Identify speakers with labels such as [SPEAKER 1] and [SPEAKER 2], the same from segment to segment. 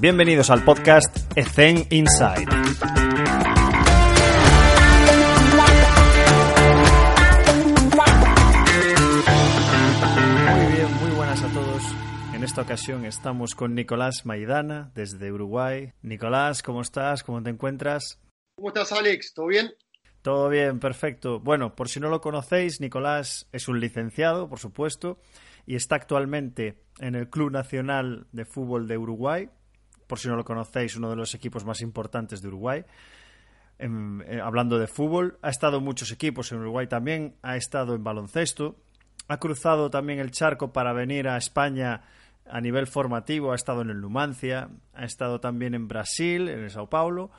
[SPEAKER 1] Bienvenidos al podcast Ethen Inside. Muy bien, muy buenas a todos. En esta ocasión estamos con Nicolás Maidana desde Uruguay. Nicolás, ¿cómo estás? ¿Cómo te encuentras?
[SPEAKER 2] ¿Cómo estás, Alex? ¿Todo bien?
[SPEAKER 1] Todo bien, perfecto. Bueno, por si no lo conocéis, Nicolás es un licenciado, por supuesto, y está actualmente en el Club Nacional de Fútbol de Uruguay, por si no lo conocéis, uno de los equipos más importantes de Uruguay. Eh, hablando de fútbol, ha estado en muchos equipos en Uruguay también, ha estado en baloncesto, ha cruzado también el charco para venir a España a nivel formativo, ha estado en el Numancia, ha estado también en Brasil, en el Sao Paulo,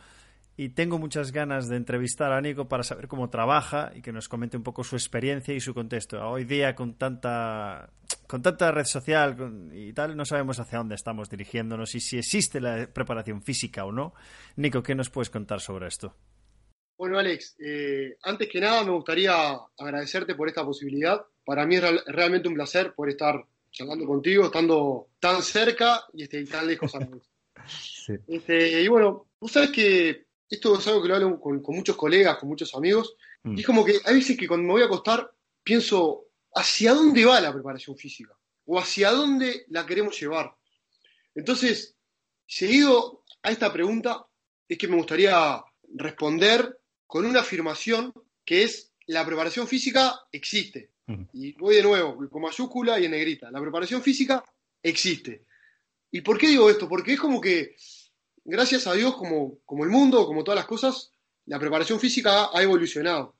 [SPEAKER 1] y tengo muchas ganas de entrevistar a Nico para saber cómo trabaja y que nos comente un poco su experiencia y su contexto. Hoy día con tanta con tanta red social y tal no sabemos hacia dónde estamos dirigiéndonos y si existe la preparación física o no. Nico, ¿qué nos puedes contar sobre esto?
[SPEAKER 2] Bueno, Alex, eh, antes que nada me gustaría agradecerte por esta posibilidad. Para mí es real- realmente un placer poder estar charlando contigo, estando tan cerca y este, y tan lejos a la vez.
[SPEAKER 1] Sí.
[SPEAKER 2] Este, y bueno, vos sabes que esto es algo que lo hablo con, con muchos colegas, con muchos amigos,
[SPEAKER 1] Mm.
[SPEAKER 2] y es como que hay veces que cuando me voy a acostar pienso, ¿hacia dónde va la preparación física? ¿O hacia dónde la queremos llevar? Entonces, seguido a esta pregunta, es que me gustaría responder con una afirmación que es, la preparación física existe. Y voy de nuevo, con mayúscula y en negrita. La preparación física existe. ¿Y por qué digo esto? Porque es como que, gracias a Dios, como, como el mundo, como todas las cosas, la preparación física ha evolucionado.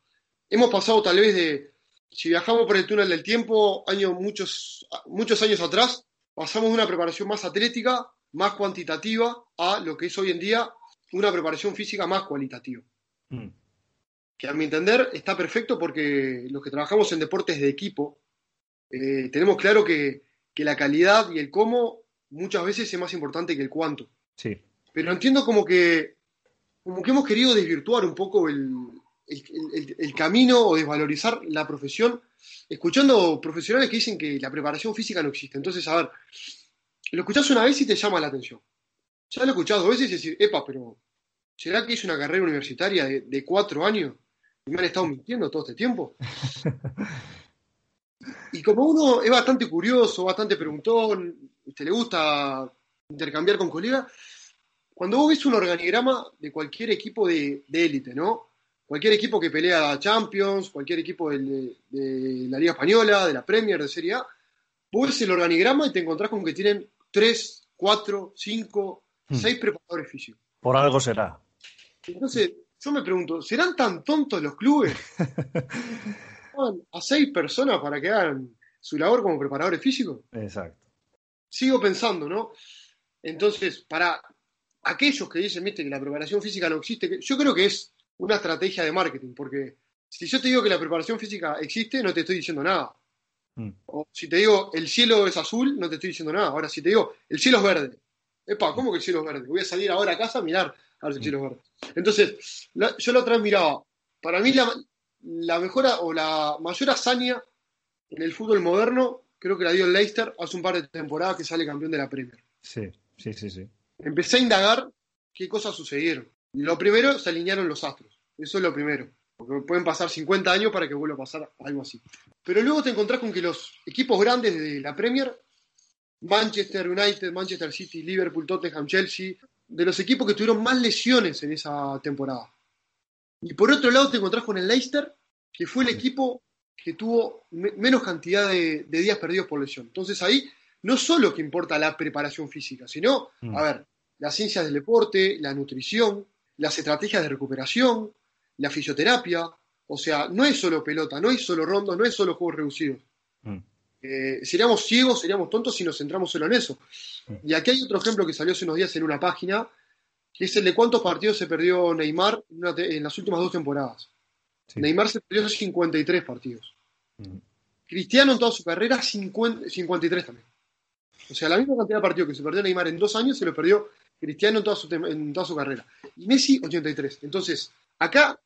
[SPEAKER 2] Hemos pasado tal vez de, si viajamos por el túnel del tiempo, años, muchos, muchos años atrás, pasamos de una preparación más atlética, más cuantitativa, a lo que es hoy en día una preparación física más cualitativa
[SPEAKER 1] Mm.
[SPEAKER 2] que a mi entender está perfecto porque los que trabajamos en deportes de equipo eh, tenemos claro que, que la calidad y el cómo muchas veces es más importante que el cuánto.
[SPEAKER 1] Sí.
[SPEAKER 2] Pero entiendo como que, como que hemos querido desvirtuar un poco el, el- el- el camino o desvalorizar la profesión, escuchando profesionales que dicen que la preparación física no existe. Entonces, a ver, lo escuchás una vez y te llama la atención. Ya lo escuchás dos veces y decís, epa, pero ¿será que hice una carrera universitaria de, de cuatro años y me han estado mintiendo todo este tiempo? Y como uno es bastante curioso, bastante preguntón, te le gusta intercambiar con colegas, cuando vos ves un organigrama de cualquier equipo de de élite, ¿no? Cualquier equipo que pelea Champions, cualquier equipo de, de la Liga Española, de la Premier, de Serie A, ves el organigrama y te encontrás con que tienen tres, cuatro, cinco,
[SPEAKER 1] Hmm.
[SPEAKER 2] seis preparadores físicos.
[SPEAKER 1] Por algo será.
[SPEAKER 2] Entonces, yo me pregunto, ¿serán tan tontos los clubes? A seis personas para que hagan su labor como preparadores físicos.
[SPEAKER 1] Exacto.
[SPEAKER 2] Sigo pensando, ¿no? Entonces, para aquellos que dicen, viste, que la preparación física no existe, yo creo que es una estrategia de marketing, porque si yo te digo que la preparación física existe, no te estoy diciendo nada.
[SPEAKER 1] Mm.
[SPEAKER 2] O si te digo el cielo es azul, no te estoy diciendo nada. Ahora, si te digo el cielo es verde, epa, ¿cómo que el cielo es verde? Voy a salir ahora a casa a mirar a ver si el cielo es verde. Entonces, la- yo la otra vez miraba, para mí la, la mejora o la mayor hazaña en el fútbol moderno, creo que la dio el Leicester hace un par de temporadas que sale campeón de la Premier.
[SPEAKER 1] Sí, sí, sí, sí.
[SPEAKER 2] Empecé a indagar qué cosas sucedieron. Lo primero, se alinearon los astros. Eso es lo primero. Porque pueden pasar 50 años para que vuelva a pasar algo así. Pero luego te encontrás con que los equipos grandes de la Premier, Manchester United, Manchester City, Liverpool, Tottenham, Chelsea, de los equipos que tuvieron más lesiones en esa temporada. Y por otro lado te encontrás con el Leicester, que fue el equipo que tuvo me- menos cantidad de, de días perdidos por lesión. Entonces ahí no solo que importa la preparación física, sino,
[SPEAKER 1] Mm.
[SPEAKER 2] a ver, las ciencias del deporte, la nutrición, las estrategias de recuperación, la fisioterapia. O sea, no es solo pelota, no es solo rondos, no es solo juegos reducidos.
[SPEAKER 1] Mm.
[SPEAKER 2] Eh, seríamos ciegos, seríamos tontos si nos centramos solo en eso.
[SPEAKER 1] Mm.
[SPEAKER 2] Y aquí hay otro ejemplo que salió hace unos días en una página, que es el de cuántos partidos se perdió Neymar en, una en las últimas dos temporadas.
[SPEAKER 1] Sí.
[SPEAKER 2] Neymar se perdió 53 partidos.
[SPEAKER 1] Mm.
[SPEAKER 2] Cristiano en toda su carrera 50 53 también. O sea, la misma cantidad de partidos que se perdió Neymar en dos años se lo perdió Cristiano en toda su, tem- en toda su carrera. Y Messi 83. Entonces, acá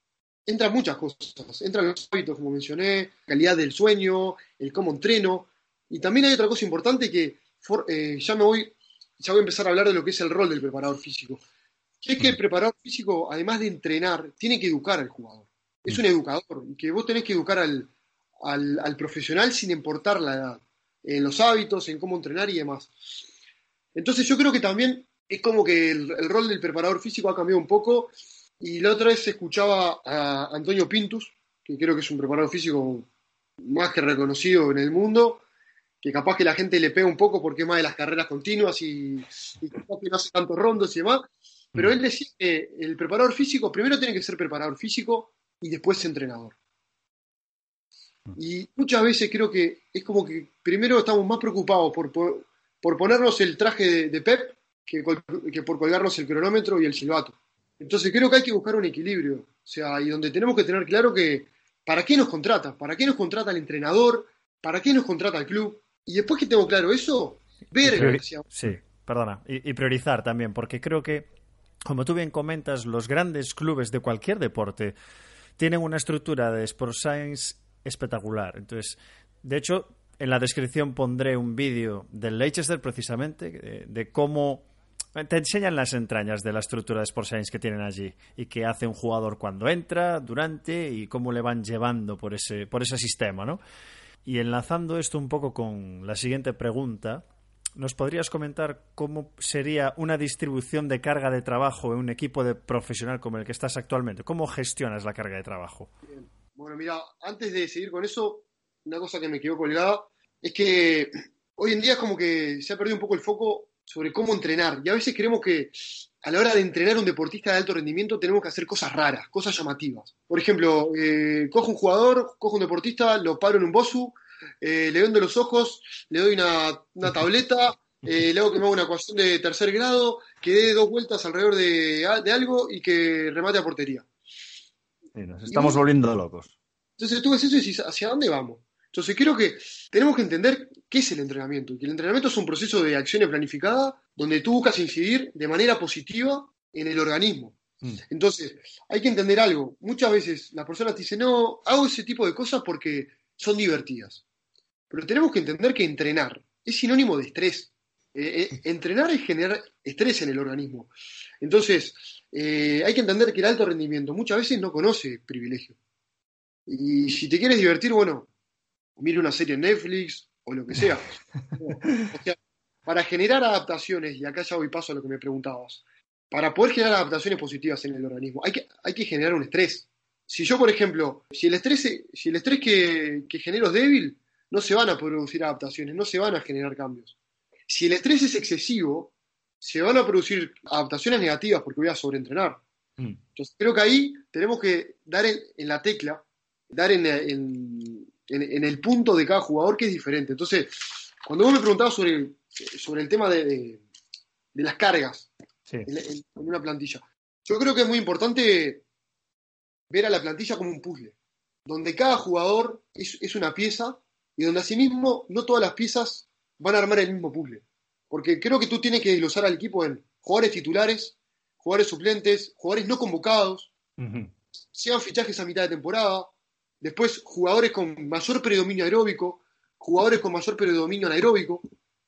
[SPEAKER 2] entran muchas cosas. Entran los hábitos, como mencioné, calidad del sueño, el cómo entreno. Y también hay otra cosa importante que for- eh, ya me voy ya voy a empezar a hablar de lo que es el rol del preparador físico. Que es que el preparador físico, además de entrenar, tiene que educar al jugador. Es un educador, que vos tenés que educar al, al, profesional sin importar la edad, en los hábitos, en cómo entrenar y demás. Entonces yo creo que también es como que el, rol del preparador físico ha cambiado un poco. Y la otra vez escuchaba a Antonio Pintus, que creo que es un preparador físico más que reconocido en el mundo, que capaz que la gente le pega un poco porque es más de las carreras continuas y, capaz que no hace tantos rondos y demás. Pero él decía que el preparador físico primero tiene que ser preparador físico y después entrenador. Y muchas veces creo que es como que primero estamos más preocupados por, por, ponernos el traje de, Pep que, que, por colgarnos el cronómetro y el silbato. Entonces creo que hay que buscar un equilibrio. O sea, y donde tenemos que tener claro que para qué nos contrata, para qué nos contrata el entrenador, para qué nos contrata el club. Y después que tengo claro eso, ver...
[SPEAKER 1] Sí, perdona. Y, y priorizar también, porque creo que, como tú bien comentas, los grandes clubes de cualquier deporte tienen una estructura de Sport Science espectacular. Entonces, de hecho, en la descripción pondré un vídeo del Leicester precisamente de, cómo te enseñan las entrañas de la estructura de Sport Science que tienen allí y qué hace un jugador cuando entra, durante y cómo le van llevando por ese, por ese sistema, ¿no? Y enlazando esto un poco con la siguiente pregunta, ¿nos podrías comentar cómo sería una distribución de carga de trabajo en un equipo de profesional como el que estás actualmente? ¿Cómo gestionas la carga de trabajo?
[SPEAKER 2] Bueno, mira, antes de seguir con eso, una cosa que me quedó colgada es que hoy en día es como que se ha perdido un poco el foco sobre cómo entrenar. Y a veces creemos que a la hora de entrenar a un deportista de alto rendimiento tenemos que hacer cosas raras, cosas llamativas. Por ejemplo, eh, cojo un jugador, cojo un deportista, lo paro en un bosu, eh, le vendo los ojos, le doy una, tableta, eh, le hago que me haga una ecuación de tercer grado, que dé dos vueltas alrededor de, de algo y que remate a portería
[SPEAKER 3] nos estamos volviendo locos.
[SPEAKER 2] Entonces tú ves eso y dices, ¿hacia dónde vamos? Entonces creo que tenemos que entender qué es el entrenamiento. Y que el entrenamiento es un proceso de acción planificada donde tú buscas incidir de manera positiva en el organismo. Mm. Entonces, hay que entender algo. Muchas veces las personas te dicen, no, hago ese tipo de cosas porque son divertidas. Pero tenemos que entender que entrenar es sinónimo de estrés. Eh, eh, entrenar es generar estrés en el organismo. Entonces, eh, hay que entender que el alto rendimiento muchas veces no conoce privilegio. Y si te quieres divertir, bueno, mire una serie en Netflix o lo que sea. para generar adaptaciones, y acá ya voy paso a lo que me preguntabas, para poder generar adaptaciones positivas en el organismo, hay que, hay que generar un estrés. Si yo, por ejemplo, si el estrés, si el estrés que, que genero es débil, no se van a producir adaptaciones, no se van a generar cambios. Si el estrés es excesivo, se van a producir adaptaciones negativas porque voy a sobreentrenar. Mm. Entonces creo que ahí tenemos que dar en, la tecla, dar en, el punto de cada jugador que es diferente. Entonces, cuando vos me preguntabas sobre, sobre el tema de, las cargas en, una plantilla, yo creo que es muy importante ver a la plantilla como un puzzle, donde cada jugador es, es una pieza y donde asimismo no todas las piezas van a armar el mismo puzzle. Porque creo que tú tienes que desglosar al equipo en jugadores titulares, jugadores suplentes, jugadores no convocados, sean fichajes a mitad de temporada, después jugadores con mayor predominio aeróbico, jugadores con mayor predominio anaeróbico,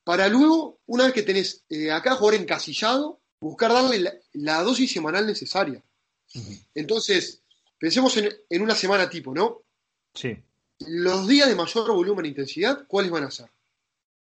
[SPEAKER 2] para luego, una vez que tenés eh, acá jugador encasillado, buscar darle la, dosis semanal necesaria. Entonces, pensemos en, en, una semana tipo, ¿no?
[SPEAKER 3] Sí.
[SPEAKER 2] Los días de mayor volumen e intensidad, ¿cuáles van a ser?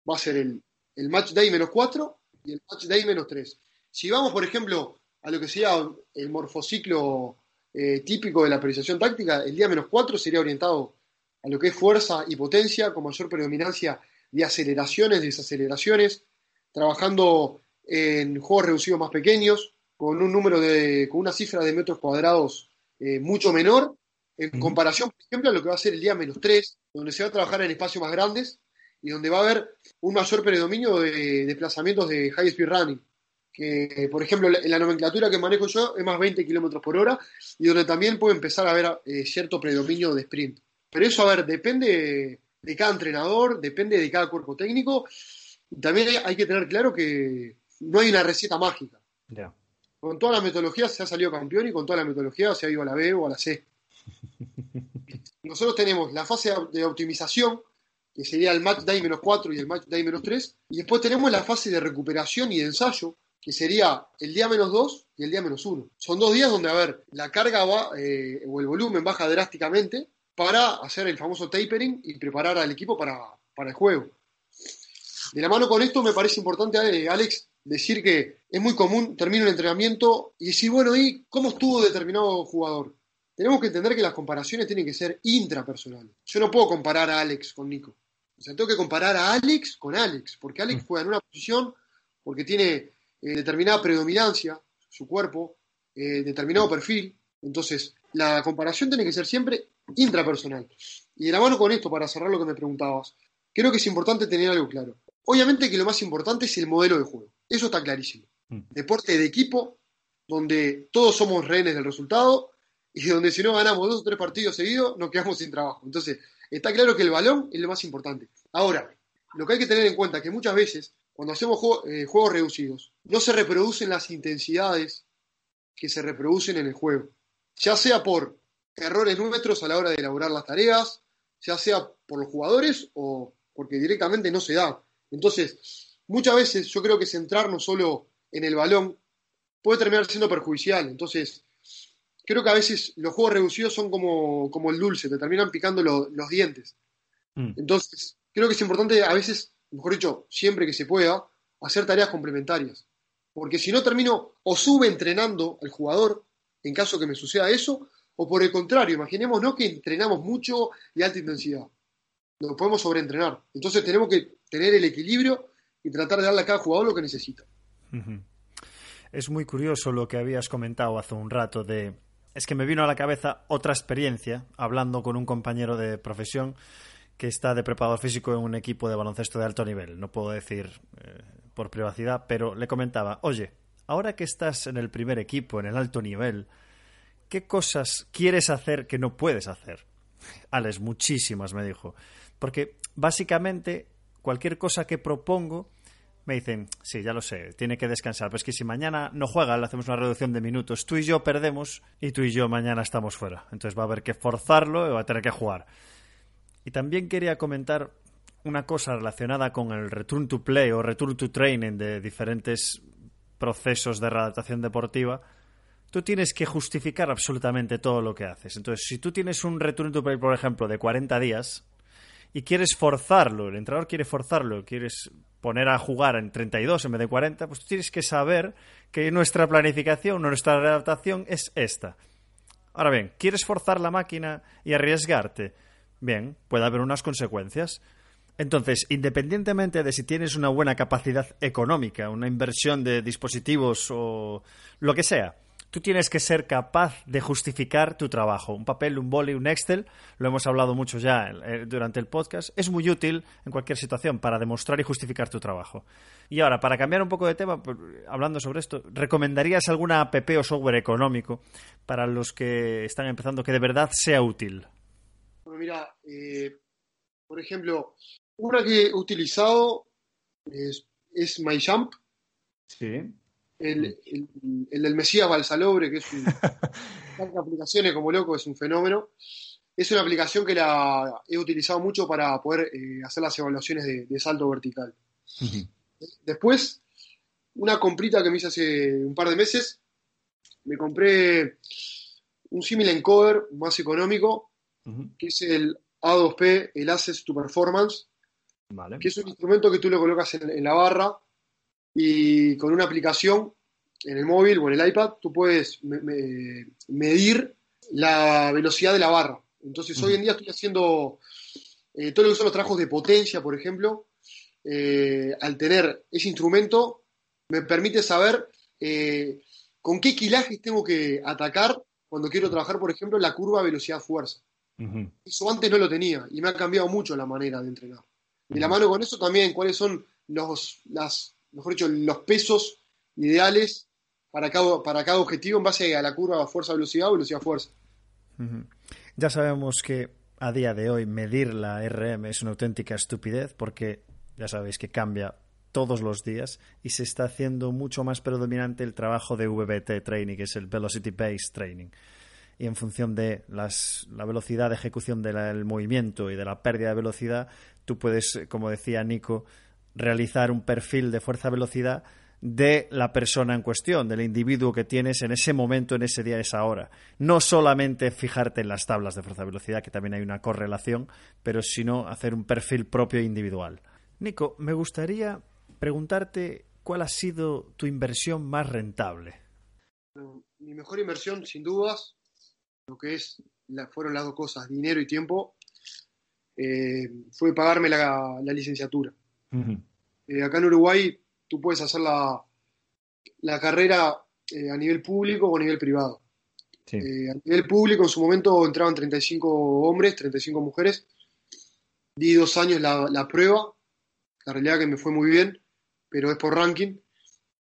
[SPEAKER 2] Va a ser el el match day menos 4 y el match day menos 3. Si vamos, por ejemplo, a lo que sería el morfociclo eh, típico de la periodización táctica, el día menos 4 sería orientado a lo que es fuerza y potencia, con mayor predominancia de aceleraciones, desaceleraciones, trabajando en juegos reducidos más pequeños, con un número de, con una cifra de metros cuadrados eh, mucho menor, en comparación, por ejemplo, a lo que va a ser el día menos 3, donde se va a trabajar en espacios más grandes, y donde va a haber un mayor predominio de desplazamientos de high speed running. Que, por ejemplo, en la nomenclatura que manejo yo es más 20 kilómetros por hora y donde también puede empezar a haber eh, cierto predominio de sprint. Pero eso, a ver, depende de cada entrenador, depende de cada cuerpo técnico. También hay que tener claro que no hay una receta mágica. Con toda la metodología se ha salido campeón y con toda la metodología se ha ido a la B o a la C. Nosotros tenemos la fase de optimización, que sería el match day menos 4 y el match day menos 3. Y después tenemos la fase de recuperación y de ensayo, que sería el día menos 2 y el día menos 1. Son dos días donde, a ver, la carga va, eh, o el volumen baja drásticamente para hacer el famoso tapering y preparar al equipo para, para el juego. De la mano con esto me parece importante, eh, Alex, decir que es muy común, termino el entrenamiento y decir, bueno, ¿y cómo estuvo determinado jugador? Tenemos que entender que las comparaciones tienen que ser intrapersonales. Yo no puedo comparar a Alex con Nico. O sea, tengo que comparar a Alex con Alex, porque Alex juega en una posición, porque tiene eh, determinada predominancia, su cuerpo, eh, determinado perfil. Entonces, la comparación tiene que ser siempre intrapersonal. Y de la mano con esto, para cerrar lo que me preguntabas, creo que es importante tener algo claro. Obviamente que lo más importante es el modelo de juego. Eso está clarísimo.
[SPEAKER 3] Mm.
[SPEAKER 2] Deporte de equipo, donde todos somos rehenes del resultado y donde si no ganamos dos o tres partidos seguidos, nos quedamos sin trabajo. Entonces, está claro que el balón es lo más importante. Ahora, lo que hay que tener en cuenta es que muchas veces, cuando hacemos eh, juegos reducidos, no se reproducen las intensidades que se reproducen en el juego. Ya sea por errores nuestros a la hora de elaborar las tareas, ya sea por los jugadores o porque directamente no se da. Entonces, muchas veces yo creo que centrarnos solo en el balón puede terminar siendo perjudicial. Entonces, creo que a veces los juegos reducidos son como, como el dulce, te terminan picando lo- los dientes.
[SPEAKER 3] Mm.
[SPEAKER 2] Entonces, creo que es importante a veces, mejor dicho, siempre que se pueda, hacer tareas complementarias. Porque si no termino o sube entrenando al jugador, en caso que me suceda eso, o por el contrario, imaginémonos que entrenamos mucho y alta intensidad. Nos podemos sobreentrenar. Entonces tenemos que tener el equilibrio y tratar de darle a cada jugador lo que necesita.
[SPEAKER 1] Es muy curioso lo que habías comentado hace un rato de... Es que me vino a la cabeza otra experiencia hablando con un compañero de profesión que está de preparador físico en un equipo de baloncesto de alto nivel. No puedo decir eh, por privacidad, pero le comentaba, oye, ahora que estás en el primer equipo, en el alto nivel, ¿qué cosas quieres hacer que no puedes hacer? Alex, muchísimas, me dijo. Porque básicamente cualquier cosa que propongo me dicen, sí, ya lo sé, tiene que descansar. Pues que si mañana no juega, le hacemos una reducción de minutos. Tú y yo perdemos y tú y yo mañana estamos fuera. Entonces va a haber que forzarlo y va a tener que jugar. Y también quería comentar una cosa relacionada con el return to play o return to training de diferentes procesos de readaptación deportiva. Tú tienes que justificar absolutamente todo lo que haces. Entonces, si tú tienes un return to play, por ejemplo, de 40 días y quieres forzarlo, el entrenador quiere forzarlo, quieres poner a jugar en 32 en vez de 40, pues tú tienes que saber que nuestra planificación, nuestra readaptación es esta. Ahora bien, ¿quieres forzar la máquina y arriesgarte? Bien, puede haber unas consecuencias. Entonces, independientemente de si tienes una buena capacidad económica, una inversión de dispositivos o lo que sea, tú tienes que ser capaz de justificar tu trabajo. Un papel, un boli, un Excel, lo hemos hablado mucho ya eh, durante el podcast, es muy útil en cualquier situación para demostrar y justificar tu trabajo. Y ahora, para cambiar un poco de tema, pues, hablando sobre esto, ¿recomendarías alguna app o software económico para los que están empezando que de verdad sea útil?
[SPEAKER 2] Bueno, mira, eh, por ejemplo, una que he utilizado es, es MyJump,
[SPEAKER 3] Sí.
[SPEAKER 2] el, el, el del Mesías Balsalobre, que es un, aplicaciones como loco, es un fenómeno. Es una aplicación que la he utilizado mucho para poder eh, hacer las evaluaciones de, de salto vertical. Después, una comprita que me hice hace un par de meses, me compré un símil encoder más económico, Que es el A2P, el Access to Performance,
[SPEAKER 3] Vale.
[SPEAKER 2] que es un instrumento que tú lo colocas en, en la barra y con una aplicación en el móvil o en el iPad tú puedes me- me- medir la velocidad de la barra. Entonces hoy en día estoy haciendo eh, todo lo que son los trabajos de potencia, por ejemplo, eh, al tener ese instrumento me permite saber eh, con qué kilajes tengo que atacar cuando quiero trabajar, por ejemplo, la curva velocidad-fuerza.
[SPEAKER 3] Ujú.
[SPEAKER 2] Eso antes no lo tenía y me ha cambiado mucho la manera de entrenar. De la mano con eso también, cuáles son los, las, mejor dicho, los pesos ideales para cada, para cada objetivo en base a la curva fuerza-velocidad o velocidad-fuerza.
[SPEAKER 1] Ya sabemos que a día de hoy medir la RM es una auténtica estupidez porque ya sabéis que cambia todos los días y se está haciendo mucho más predominante el trabajo de VBT training, que es el Velocity Based Training. Y en función de las, la velocidad de ejecución del movimiento y de la pérdida de velocidad, tú puedes, eh, como decía Nico, realizar un perfil de fuerza-velocidad de la persona en cuestión, del individuo que tienes en ese momento, en ese día, esa hora. No solamente fijarte en las tablas de fuerza-velocidad, que también hay una correlación, pero sino hacer un perfil propio e individual. Nico, me gustaría preguntarte cuál ha sido tu inversión más rentable.
[SPEAKER 2] Mi mejor inversión, sin dudas, lo que es la, fueron las dos cosas, dinero y tiempo, eh, fue pagarme la, la licenciatura. Eh, acá en Uruguay tú puedes hacer la, la carrera eh, a nivel público o a nivel privado.
[SPEAKER 3] Sí.
[SPEAKER 2] A nivel público en su momento entraban 35 hombres, 35 mujeres. Di dos años la, la prueba, la realidad que me fue muy bien, pero es por ranking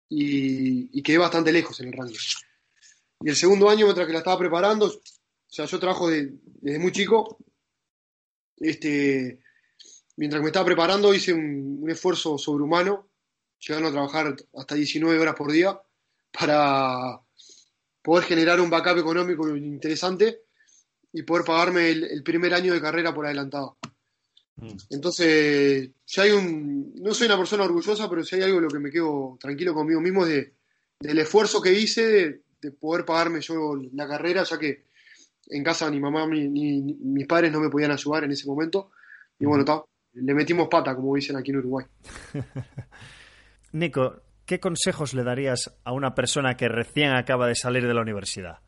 [SPEAKER 2] y, y quedé bastante lejos en el ranking. Y el segundo año, mientras que la estaba preparando, o sea, yo trabajo de- desde muy chico, este, mientras que me estaba preparando hice un, un esfuerzo sobrehumano, llegando a trabajar hasta 19 horas por día para poder generar un backup económico interesante y poder pagarme el, el primer año de carrera por adelantado.
[SPEAKER 3] Mm.
[SPEAKER 2] Entonces, si hay un, no soy una persona orgullosa, pero si hay algo en lo que me quedo tranquilo conmigo mismo es de, del esfuerzo que hice de, de poder pagarme yo la carrera, ya que en casa ni mamá ni, ni- ni mis padres no me podían ayudar en ese momento. Y bueno, ta, le metimos pata, como dicen aquí en Uruguay.
[SPEAKER 1] Nico, ¿qué consejos le darías a una persona que recién acaba de salir de la universidad?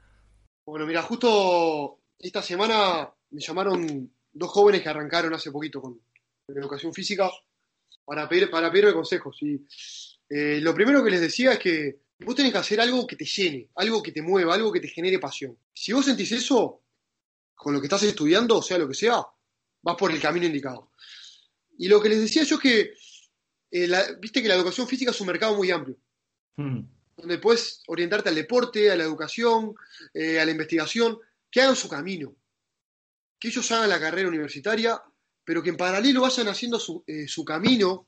[SPEAKER 2] Bueno, mira, justo esta semana me llamaron dos jóvenes que arrancaron hace poquito con con educación física para, pedir, para pedirme consejos. Y eh, lo primero que les decía es que vos tenés que hacer algo que te llene, algo que te mueva, algo que te genere pasión. Si vos sentís eso con lo que estás estudiando, sea lo que sea, vas por el camino indicado. Y lo que les decía yo es que, eh, la- viste que la educación física es un mercado muy amplio
[SPEAKER 3] Mm.
[SPEAKER 2] donde puedes orientarte al deporte, a la educación, eh, a la investigación, que hagan su camino, que ellos hagan la carrera universitaria, pero que en paralelo vayan haciendo su, eh, su camino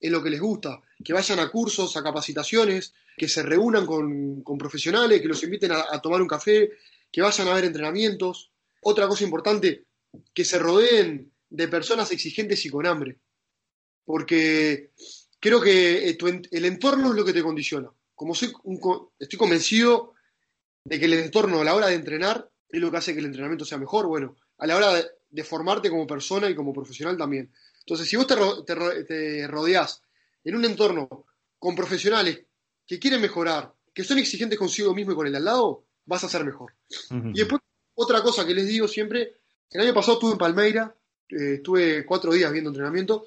[SPEAKER 2] en lo que les gusta, que vayan a cursos, a capacitaciones, que se reúnan con, con profesionales, que los inviten a, tomar un café, que vayan a ver entrenamientos. Otra cosa importante, que se rodeen de personas exigentes y con hambre, porque creo que eh, el entorno es lo que te condiciona. Como soy un estoy convencido de que el entorno a la hora de entrenar es lo que hace que el entrenamiento sea mejor, bueno, a la hora de formarte como persona y como profesional también. Entonces, si vos te, te ro- te rodeás en un entorno con profesionales que quieren mejorar, que son exigentes consigo mismo y con el al lado, vas a ser mejor. Y después, otra cosa que les digo siempre, el año pasado estuve en Palmeira, eh, estuve cuatro días viendo entrenamiento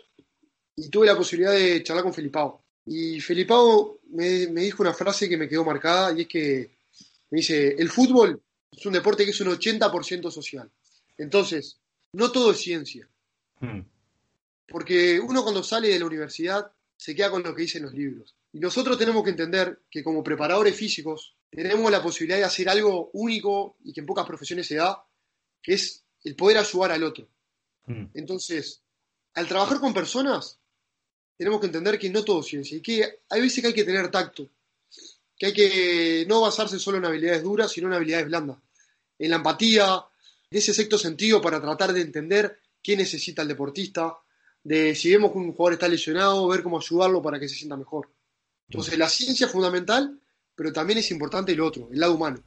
[SPEAKER 2] y tuve la posibilidad de charlar con Felipao. Y Felipao me, me dijo una frase que me quedó marcada y es que me dice, el fútbol es un deporte que es un 80% social. Entonces, no todo es ciencia.
[SPEAKER 3] Mm.
[SPEAKER 2] Porque uno cuando sale de la universidad se queda con lo que dicen los libros. Y nosotros tenemos que entender que como preparadores físicos tenemos la posibilidad de hacer algo único y que en pocas profesiones se da, que es el poder ayudar al otro.
[SPEAKER 3] Mm.
[SPEAKER 2] Entonces, al trabajar con personas, tenemos que entender que no todo es ciencia y que hay veces que hay que tener tacto, que hay que no basarse solo en habilidades duras, sino en habilidades blandas, en la empatía, de ese sexto sentido para tratar de entender qué necesita el deportista, de si vemos que un jugador está lesionado, ver cómo ayudarlo para que se sienta mejor. Entonces, la ciencia es fundamental, pero también es importante el otro, el lado humano.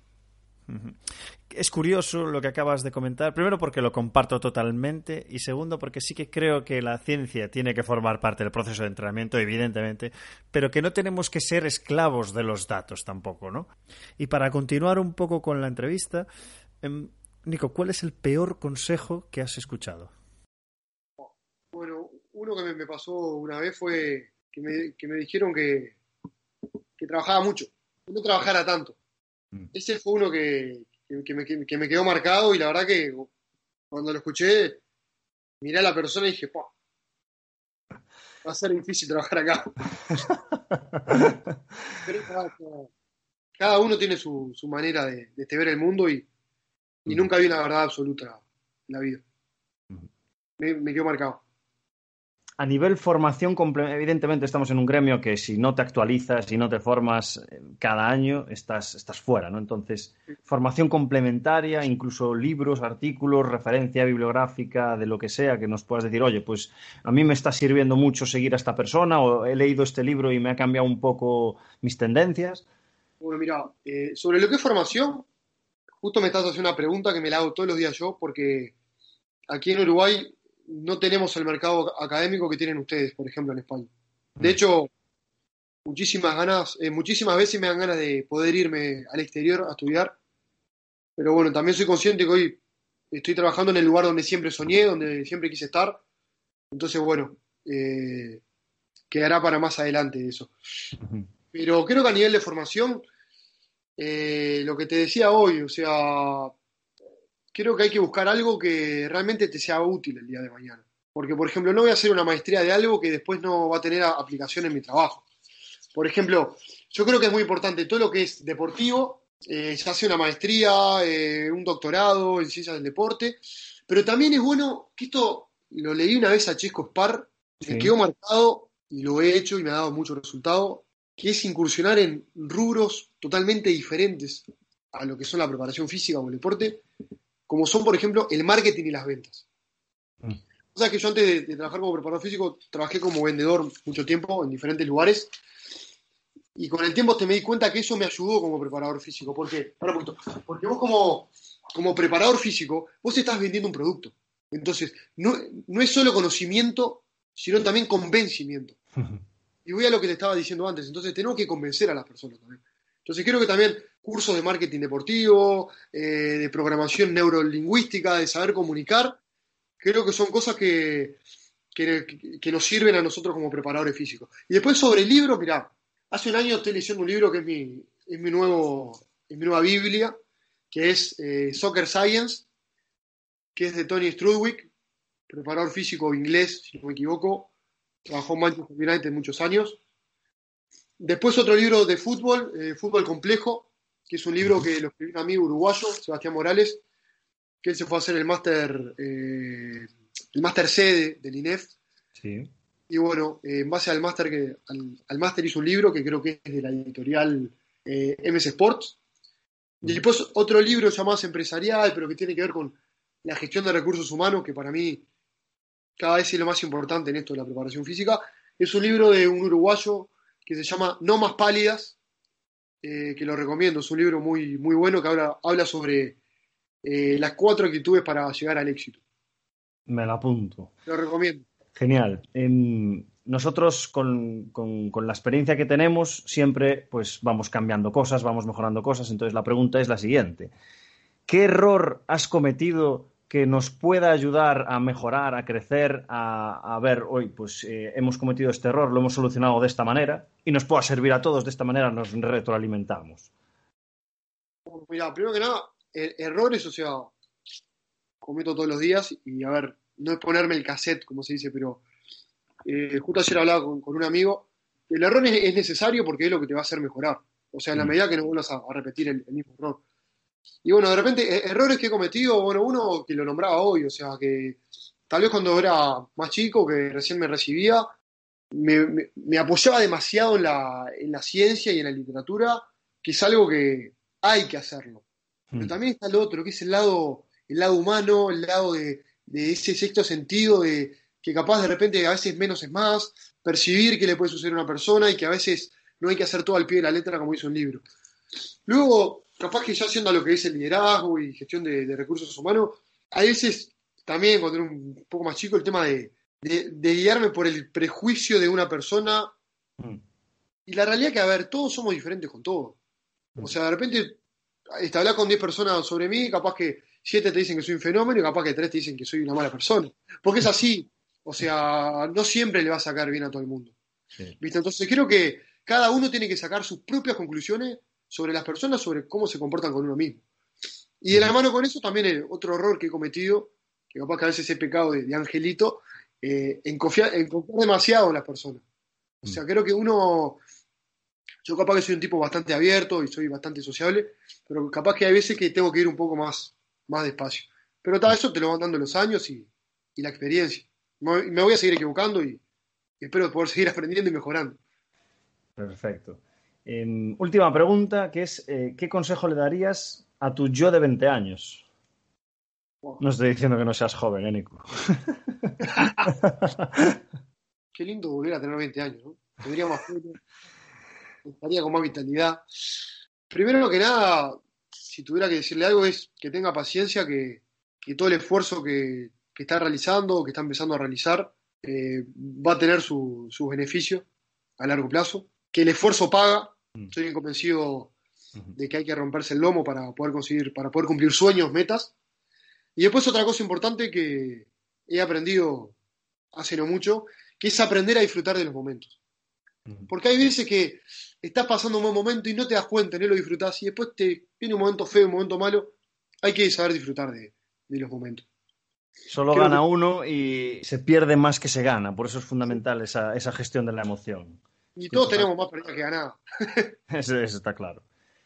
[SPEAKER 1] Es curioso lo que acabas de comentar, primero porque lo comparto totalmente y segundo porque sí que creo que la ciencia tiene que formar parte del proceso de entrenamiento, evidentemente, pero que no tenemos que ser esclavos de los datos tampoco, ¿no? Y para continuar un poco con la entrevista, em, Nico, ¿cuál es el peor consejo que has escuchado?
[SPEAKER 2] Bueno, uno que me, pasó una vez fue que me, que me dijeron que, que trabajaba mucho, que no trabajara tanto.
[SPEAKER 3] Mm.
[SPEAKER 2] Ese fue uno que, que- me, que me quedó marcado y la verdad que cuando lo escuché, miré a la persona y dije, "Pa, va a ser difícil trabajar acá. Pero cada, cada uno tiene su, su manera de, de este ver el mundo y, y
[SPEAKER 3] Mm.
[SPEAKER 2] nunca vi una verdad absoluta en la vida.
[SPEAKER 3] Mm.
[SPEAKER 2] Me, me quedó marcado.
[SPEAKER 3] A nivel formación, evidentemente estamos en un gremio que si no te actualizas, si no te formas eh, cada año, estás, estás fuera, ¿no? Entonces, formación complementaria, incluso libros, artículos, referencia bibliográfica, de lo que sea, que nos puedas decir, oye, pues a mí me está sirviendo mucho seguir a esta persona o he leído este libro y me ha cambiado un poco mis tendencias.
[SPEAKER 2] Bueno, mira, eh, sobre lo que es formación, justo me estás haciendo una pregunta que me la hago todos los días yo, porque aquí en Uruguay no tenemos el mercado académico que tienen ustedes, por ejemplo, en España. De mm. hecho, muchísimas ganas, eh, muchísimas veces me dan ganas de poder irme al exterior a estudiar, pero bueno, también soy consciente que hoy estoy trabajando en el lugar donde siempre soñé, donde siempre quise estar, entonces bueno, eh, quedará para más adelante eso. Pero creo que a nivel de formación, eh, lo que te decía hoy, o sea, creo que hay que buscar algo que realmente te sea útil el día de mañana. Porque, por ejemplo, no voy a hacer una maestría de algo que después no va a tener aplicación en mi trabajo. Por ejemplo, yo creo que es muy importante todo lo que es deportivo, eh, ya sea una maestría, eh, un doctorado en ciencias del deporte, pero también es bueno, que esto lo leí una vez a Chesco Spar, me quedó marcado y lo he hecho y me ha dado mucho resultado, que es incursionar en rubros totalmente diferentes a lo que son la preparación física o el deporte, como son, por ejemplo, el marketing y las ventas. Mm. O sea que yo antes de, trabajar como preparador físico, trabajé como vendedor mucho tiempo en diferentes lugares. Y con el tiempo te me di cuenta que eso me ayudó como preparador físico. ¿Por qué? Porque vos como, como preparador físico, vos estás vendiendo un producto. Entonces, no, no es solo conocimiento, sino también convencimiento. Y voy a lo que te estaba diciendo antes. Entonces, tenemos que convencer a las personas también. Entonces creo que también cursos de marketing deportivo, eh, de programación neurolingüística, de saber comunicar, creo que son cosas que, que, nos sirven a nosotros como preparadores físicos. Y después sobre el libro, mirá, hace un año estoy leyendo un libro que es mi, es mi, nuevo, es mi nueva Biblia, que es eh, Soccer Science, que es de Tony Strudwick, preparador físico inglés, si no me equivoco, trabajó en Manchester United muchos años. Después otro libro de fútbol, eh, Fútbol Complejo, que es un libro que lo escribió un amigo uruguayo, Sebastián Morales, que él se fue a hacer el máster eh, el máster C del INEF. Sí. Y bueno, en base al máster que al, máster hizo un libro que creo que es de la editorial eh, MS Sports. Y después otro libro llamado Empresarial, pero que tiene que ver con la gestión de recursos humanos, que para mí cada vez es lo más importante en esto de la preparación física. Es un libro de un uruguayo que se llama No más pálidas, eh, que lo recomiendo, es un libro muy, muy bueno que habla, habla sobre eh, las cuatro actitudes para llegar al éxito.
[SPEAKER 3] Me lo apunto.
[SPEAKER 2] Lo recomiendo.
[SPEAKER 3] Genial. nosotros con, con, la experiencia que tenemos siempre pues vamos cambiando cosas, vamos mejorando cosas, entonces la pregunta es la siguiente. ¿Qué error has cometido que nos pueda ayudar a mejorar, a crecer, a, ver, hoy pues eh, hemos cometido este error, lo hemos solucionado de esta manera y nos pueda servir a todos de esta manera, nos retroalimentamos.
[SPEAKER 2] Mira, primero que nada, er-, errores, o sea, cometo todos los días y a ver, no es ponerme el cassette, como se dice, pero eh, justo ayer hablaba con, un amigo, el error es, necesario porque es lo que te va a hacer mejorar, o sea, en la mm. medida que no vuelvas a, repetir el mismo error. Y bueno, de repente, e-, errores que he cometido, bueno, uno que lo nombraba hoy, o sea, que tal vez cuando era más chico, que recién me recibía, me, apoyaba demasiado en la, en la, ciencia y en la literatura, que es algo que hay que hacerlo. Pero hmm. también está el otro, que es el lado, el lado humano, el lado de, de ese sexto sentido, de que capaz de repente a veces menos es más, percibir qué le puede suceder a una persona y que a veces no hay que hacer todo al pie de la letra como dice un libro. Luego, capaz que ya haciendo lo que es el liderazgo y gestión de, recursos humanos, a veces también cuando era un poco más chico el tema de, guiarme por el prejuicio de una persona. Mm. Y la realidad que, a ver, todos somos diferentes con todo. O sea, de repente, este, hablar con 10 personas sobre mí, capaz que 7 te dicen que soy un fenómeno y capaz que 3 te dicen que soy una mala persona. Porque es así. O sea, no siempre le va a sacar bien a todo el mundo. ¿Viste? Entonces creo que cada uno tiene que sacar sus propias conclusiones sobre las personas, sobre cómo se comportan con uno mismo. Y de la mano con eso también otro error que he cometido, que capaz que a veces he pecado de, angelito, eh, en, confiar, en confiar demasiado en las personas. O sea, mm. creo que uno, yo capaz que soy un tipo bastante abierto y soy bastante sociable, pero capaz que hay veces que tengo que ir un poco más, más despacio. Pero todo eso te lo van dando los años y, y la experiencia. me voy a seguir equivocando y, espero poder seguir aprendiendo y mejorando.
[SPEAKER 1] Perfecto. Em, última pregunta, que es, eh, ¿qué consejo le darías a tu yo de 20 años? No estoy diciendo que no seas joven, ¿eh, Nico?
[SPEAKER 2] Qué lindo volver a tener 20 años, ¿no? Tendría más estaría con más vitalidad. Primero que nada, si tuviera que decirle algo, es que tenga paciencia, que, todo el esfuerzo que, está realizando, que está empezando a realizar, eh, va a tener su, su, beneficio a largo plazo, que el esfuerzo paga. Mm. Bien convencido de que hay que romperse el lomo para poder conseguir, para poder cumplir sueños, metas. Y después otra cosa importante que he aprendido hace no mucho, que es aprender a disfrutar de los momentos. Porque hay veces que estás pasando un buen momento y no te das cuenta, no lo disfrutas y después te viene un momento feo, un momento malo. Hay que saber disfrutar de, los momentos.
[SPEAKER 1] Solo gana uno y se pierde más que se gana, por eso es fundamental esa, gestión de la emoción.
[SPEAKER 2] Y todos tenemos más pérdida que ganar.
[SPEAKER 1] eso, está claro.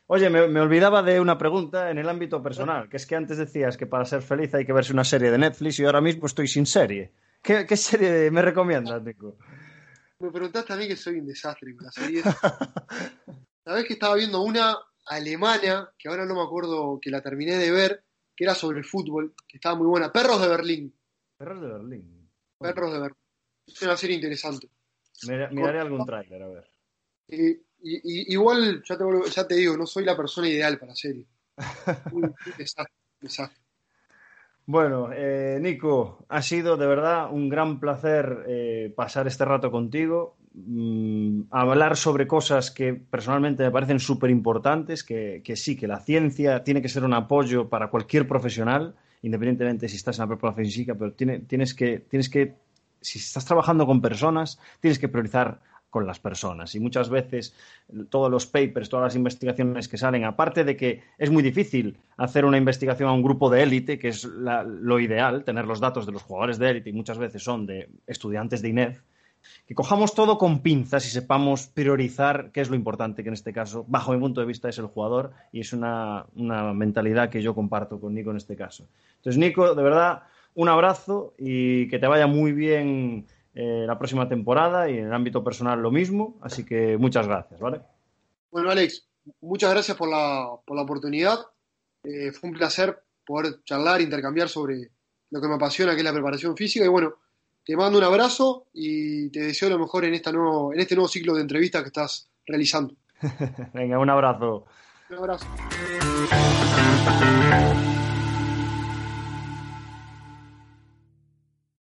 [SPEAKER 1] Oye, me, olvidaba de una pregunta en el ámbito personal, que es que antes decías que para ser feliz hay que verse una serie de Netflix y ahora mismo estoy sin serie. ¿Qué, qué serie me recomiendas, Nico?
[SPEAKER 2] Me preguntaste a mí que soy un desastre con las series. Sabes que estaba viendo una alemana, que ahora no me acuerdo que la terminé de ver, que era sobre el fútbol, que estaba muy buena. Perros de Berlín.
[SPEAKER 1] Perros de Berlín.
[SPEAKER 2] Perros de Berlín. Es una serie interesante.
[SPEAKER 1] Miraré algún tráiler, a ver.
[SPEAKER 2] igual, ya te, ya te digo, no soy la persona ideal para serie. un desastre, desastre.
[SPEAKER 1] Bueno, eh, Nico, ha sido de verdad un gran placer eh, pasar este rato contigo, mm, hablar sobre cosas que personalmente me parecen súper importantes, que, sí, que la ciencia tiene que ser un apoyo para cualquier profesional, independientemente si estás en la preparación física, pero tienes, que, tienes que, si estás trabajando con personas, tienes que priorizar con las personas. Y muchas veces todos los papers, todas las investigaciones que salen, aparte de que es muy difícil hacer una investigación a un grupo de élite, que es lo ideal, tener los datos de los jugadores de élite, y muchas veces son de estudiantes de INEF, que cojamos todo con pinzas y sepamos priorizar qué es lo importante, que en este caso, bajo mi punto de vista, es el jugador y es una, una mentalidad que yo comparto con Nico en este caso. Entonces, Nico, de verdad, un abrazo y que te vaya muy bien eh, la próxima temporada y en el ámbito personal lo mismo. Así que muchas gracias, ¿vale?
[SPEAKER 2] Bueno, Alex, muchas gracias por la, por la oportunidad. Eh, fue un placer poder charlar, intercambiar sobre lo que me apasiona, que es la preparación física. Y bueno, te mando un abrazo y te deseo lo mejor en, esta nuevo, en este nuevo ciclo de entrevistas que estás realizando.
[SPEAKER 1] Venga, un abrazo.
[SPEAKER 2] Un abrazo.